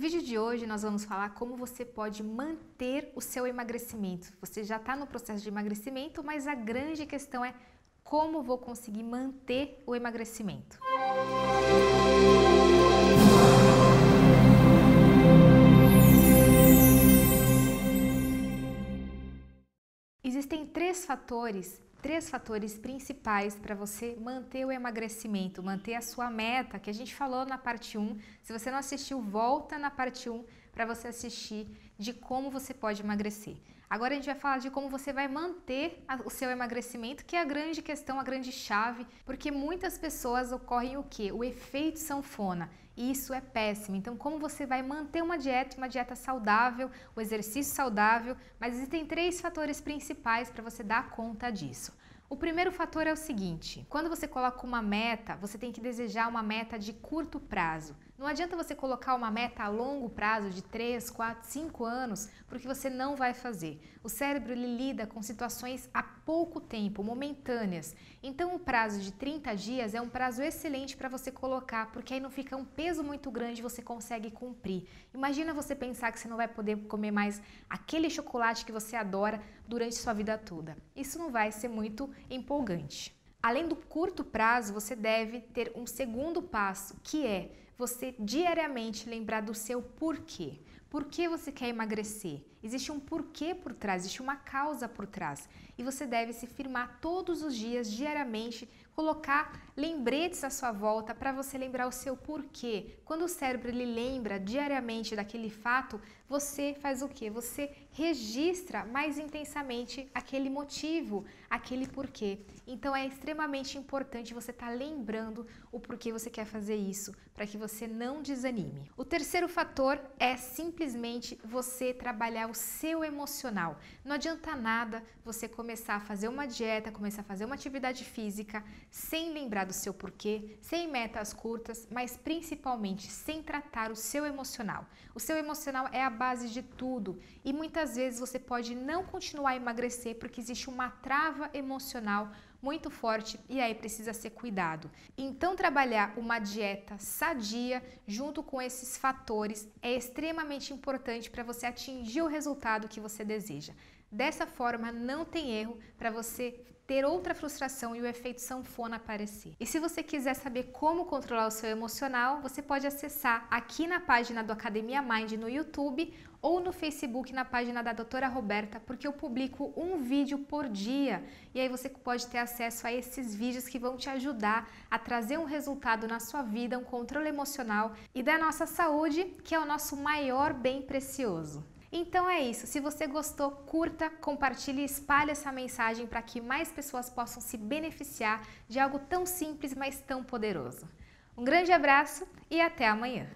vídeo de hoje nós vamos falar como você pode manter o seu emagrecimento. Você já está no processo de emagrecimento, mas a grande questão é como vou conseguir manter o emagrecimento. Existem três fatores três fatores principais para você manter o emagrecimento, manter a sua meta, que a gente falou na parte 1. Se você não assistiu, volta na parte 1 para você assistir de como você pode emagrecer. Agora a gente vai falar de como você vai manter o seu emagrecimento, que é a grande questão, a grande chave, porque muitas pessoas ocorrem o que? O efeito sanfona. E isso é péssimo. Então, como você vai manter uma dieta, uma dieta saudável, o exercício saudável, mas existem três fatores principais para você dar conta disso. O primeiro fator é o seguinte: quando você coloca uma meta, você tem que desejar uma meta de curto prazo. Não adianta você colocar uma meta a longo prazo de 3, 4, 5 anos, porque você não vai fazer. O cérebro lida com situações há pouco tempo, momentâneas. Então o prazo de 30 dias é um prazo excelente para você colocar, porque aí não fica um peso muito grande você consegue cumprir. Imagina você pensar que você não vai poder comer mais aquele chocolate que você adora durante sua vida toda. Isso não vai ser muito empolgante. Além do curto prazo, você deve ter um segundo passo, que é você diariamente lembrar do seu porquê. Por que você quer emagrecer? Existe um porquê por trás, existe uma causa por trás. E você deve se firmar todos os dias, diariamente, colocar lembretes à sua volta para você lembrar o seu porquê. Quando o cérebro ele lembra diariamente daquele fato, você faz o que? Você registra mais intensamente aquele motivo, aquele porquê. Então é extremamente importante você estar tá lembrando o porquê você quer fazer isso, para que você não desanime. O terceiro fator é simplesmente você trabalhar o seu emocional. Não adianta nada você começar a fazer uma dieta, começar a fazer uma atividade física sem lembrar do seu porquê, sem metas curtas, mas principalmente sem tratar o seu emocional. O seu emocional é a base de tudo e muitas vezes você pode não continuar a emagrecer porque existe uma trava emocional muito forte e aí precisa ser cuidado. Então, trabalhar uma dieta sadia junto com esses fatores é extremamente importante para você atingir o resultado que você deseja. Dessa forma, não tem erro para você ter outra frustração e o efeito sanfona aparecer. E se você quiser saber como controlar o seu emocional, você pode acessar aqui na página do Academia Mind no YouTube ou no Facebook na página da doutora Roberta, porque eu publico um vídeo por dia e aí você pode ter acesso a esses vídeos que vão te ajudar a trazer um resultado na sua vida, um controle emocional e da nossa saúde, que é o nosso maior bem precioso. Então é isso. Se você gostou, curta, compartilhe e espalhe essa mensagem para que mais pessoas possam se beneficiar de algo tão simples, mas tão poderoso. Um grande abraço e até amanhã!